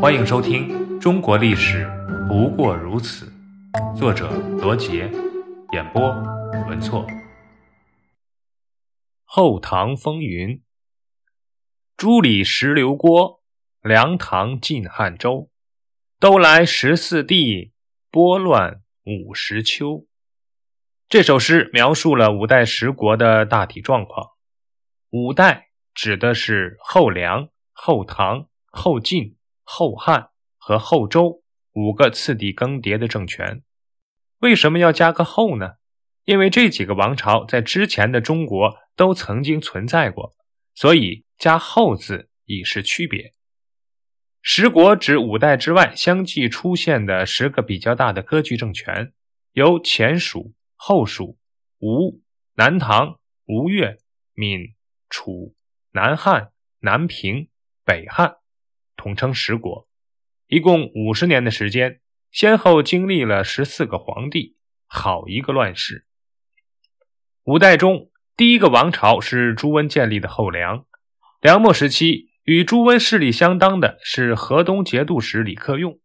欢迎收听《中国历史不过如此》，作者罗杰，演播文措。后唐风云，朱李石刘郭，梁唐晋汉周，都来十四帝，拨乱五十秋。这首诗描述了五代十国的大体状况。五代指的是后梁、后唐、后晋。后汉和后周五个次第更迭的政权，为什么要加个后呢？因为这几个王朝在之前的中国都曾经存在过，所以加后字以示区别。十国指五代之外相继出现的十个比较大的割据政权，由前蜀、后蜀、吴、南唐、吴越、闽、楚、南汉、南平、北汉。统称十国，一共五十年的时间，先后经历了十四个皇帝，好一个乱世。五代中第一个王朝是朱温建立的后梁。梁末时期，与朱温势力相当的是河东节度使李克用。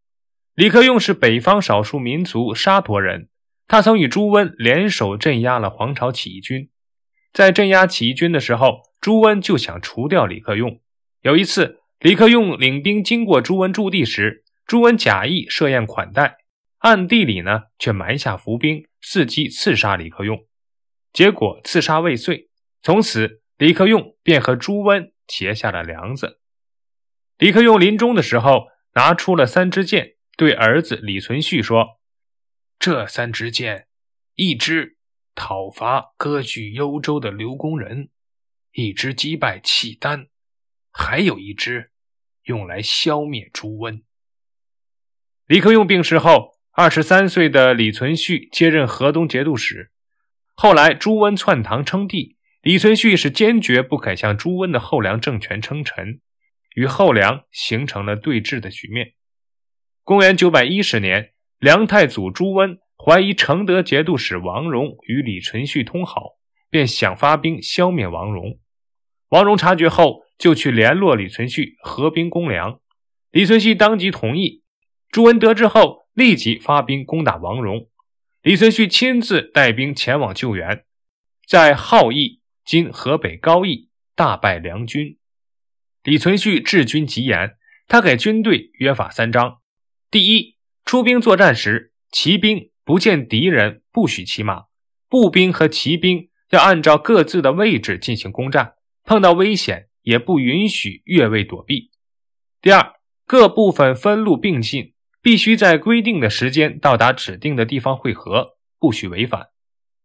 李克用是北方少数民族沙陀人，他曾与朱温联手镇压了黄巢起义军。在镇压起义军的时候，朱温就想除掉李克用。有一次。李克用领兵经过朱温驻地时，朱温假意设宴款待，暗地里呢却埋下伏兵，伺机刺杀李克用。结果刺杀未遂，从此李克用便和朱温结下了梁子。李克用临终的时候，拿出了三支箭，对儿子李存勖说：“这三支箭，一支讨伐割据幽州的刘公仁，一支击败契丹，还有一支。”用来消灭朱温。李克用病逝后，二十三岁的李存勖接任河东节度使。后来朱温篡唐称帝，李存勖是坚决不肯向朱温的后梁政权称臣，与后梁形成了对峙的局面。公元九百一十年，梁太祖朱温怀疑承德节度使王荣与李存勖通好，便想发兵消灭王荣。王荣察觉后。就去联络李存勖合兵攻梁，李存勖当即同意。朱温得知后，立即发兵攻打王荣。李存勖亲自带兵前往救援，在郜邑（今河北高邑）大败梁军。李存勖治军极严，他给军队约法三章：第一，出兵作战时，骑兵不见敌人不许骑马，步兵和骑兵要按照各自的位置进行攻战，碰到危险。也不允许越位躲避。第二，各部分分路并进，必须在规定的时间到达指定的地方汇合，不许违反。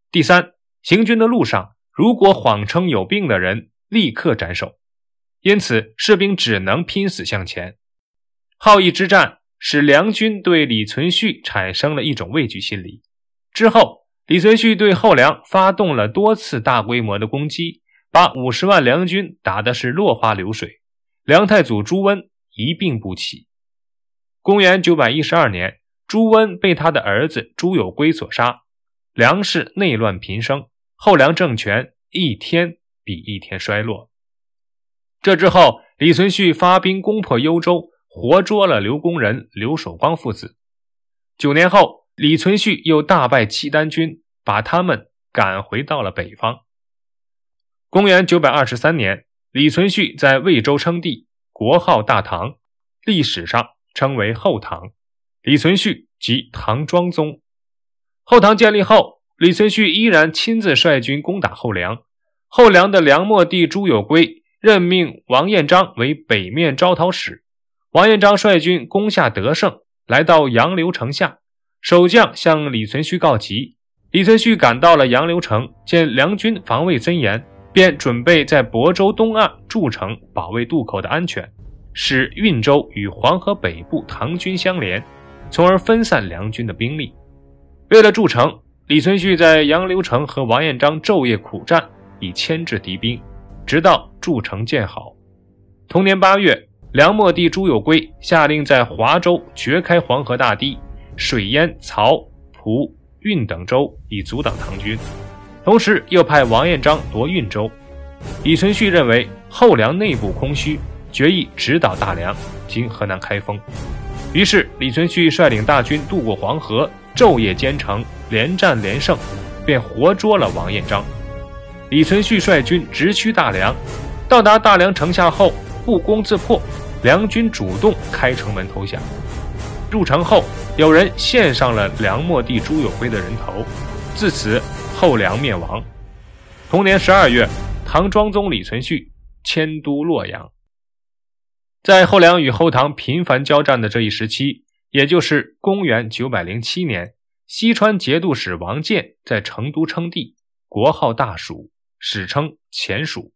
第三，行军的路上，如果谎称有病的人，立刻斩首。因此，士兵只能拼死向前。好义之战使梁军对李存勖产生了一种畏惧心理。之后，李存勖对后梁发动了多次大规模的攻击。把五十万梁军打的是落花流水，梁太祖朱温一病不起。公元九百一十二年，朱温被他的儿子朱友珪所杀，梁氏内乱频生，后梁政权一天比一天衰落。这之后，李存勖发兵攻破幽州，活捉了刘公仁、刘守光父子。九年后，李存勖又大败契丹军，把他们赶回到了北方。公元九百二十三年，李存勖在魏州称帝，国号大唐，历史上称为后唐。李存勖即唐庄宗。后唐建立后，李存勖依然亲自率军攻打后梁。后梁的梁末帝朱友圭任命王彦章为北面招讨使。王彦章率军攻下德胜，来到杨柳城下，守将向李存勖告急。李存勖赶到了杨柳城，见梁军防卫森严。便准备在亳州东岸筑城，保卫渡口的安全，使运州与黄河北部唐军相连，从而分散梁军的兵力。为了筑城，李存勖在杨柳城和王彦章昼夜苦战，以牵制敌兵，直到筑城建好。同年八月，梁末帝朱友圭下令在华州掘开黄河大堤，水淹曹、蒲、运等州，以阻挡唐军。同时又派王彦章夺运州。李存勖认为后梁内部空虚，决意直捣大梁（今河南开封）。于是李存勖率领大军渡过黄河，昼夜兼程，连战连胜，便活捉了王彦章。李存勖率军直趋大梁，到达大梁城下后，不攻自破，梁军主动开城门投降。入城后，有人献上了梁末帝朱友圭的人头，自此后梁灭亡。同年十二月，唐庄宗李存勖迁都洛阳。在后梁与后唐频繁交战的这一时期，也就是公元九百零七年，西川节度使王建在成都称帝，国号大蜀，史称前蜀。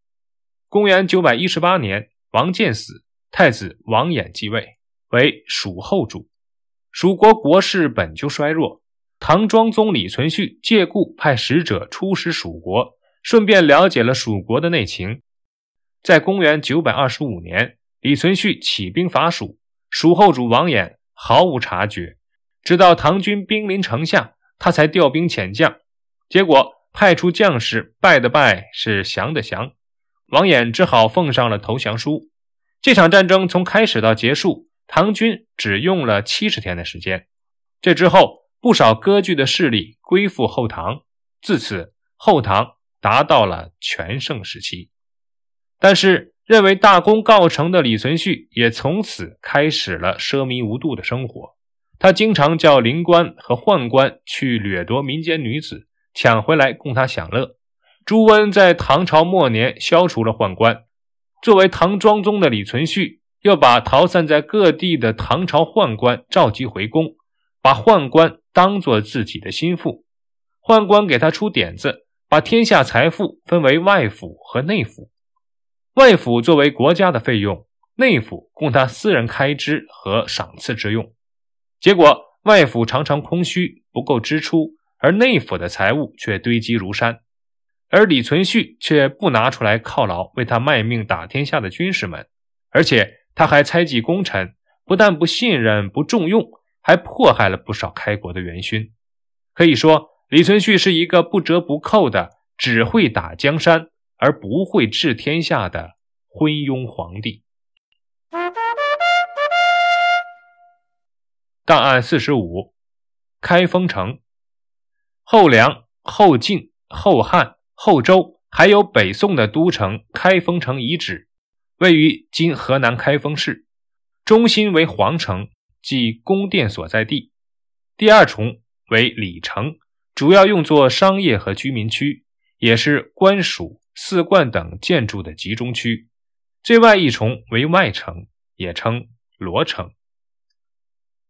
公元九百一十八年，王建死，太子王衍继位，为蜀后主。蜀国国势本就衰弱，唐庄宗李存勖借故派使者出使蜀国，顺便了解了蜀国的内情。在公元九百二十五年，李存勖起兵伐蜀，蜀后主王衍毫无察觉，直到唐军兵临城下，他才调兵遣将。结果派出将士，败的败，是降的降，王衍只好奉上了投降书。这场战争从开始到结束。唐军只用了七十天的时间，这之后，不少割据的势力归附后唐，自此后唐达到了全盛时期。但是，认为大功告成的李存勖也从此开始了奢靡无度的生活。他经常叫灵官和宦官去掠夺民间女子，抢回来供他享乐。朱温在唐朝末年消除了宦官，作为唐庄宗的李存勖。又把逃散在各地的唐朝宦官召集回宫，把宦官当做自己的心腹。宦官给他出点子，把天下财富分为外府和内府。外府作为国家的费用，内府供他私人开支和赏赐之用。结果外府常常空虚，不够支出，而内府的财物却堆积如山。而李存勖却不拿出来犒劳为他卖命打天下的军士们，而且。他还猜忌功臣，不但不信任、不重用，还迫害了不少开国的元勋。可以说，李存勖是一个不折不扣的、只会打江山而不会治天下的昏庸皇帝。档案四十五：开封城、后梁、后晋、后汉、后周，还有北宋的都城开封城遗址。位于今河南开封市，中心为皇城，即宫殿所在地。第二重为里城，主要用作商业和居民区，也是官署、寺观等建筑的集中区。最外一重为外城，也称罗城。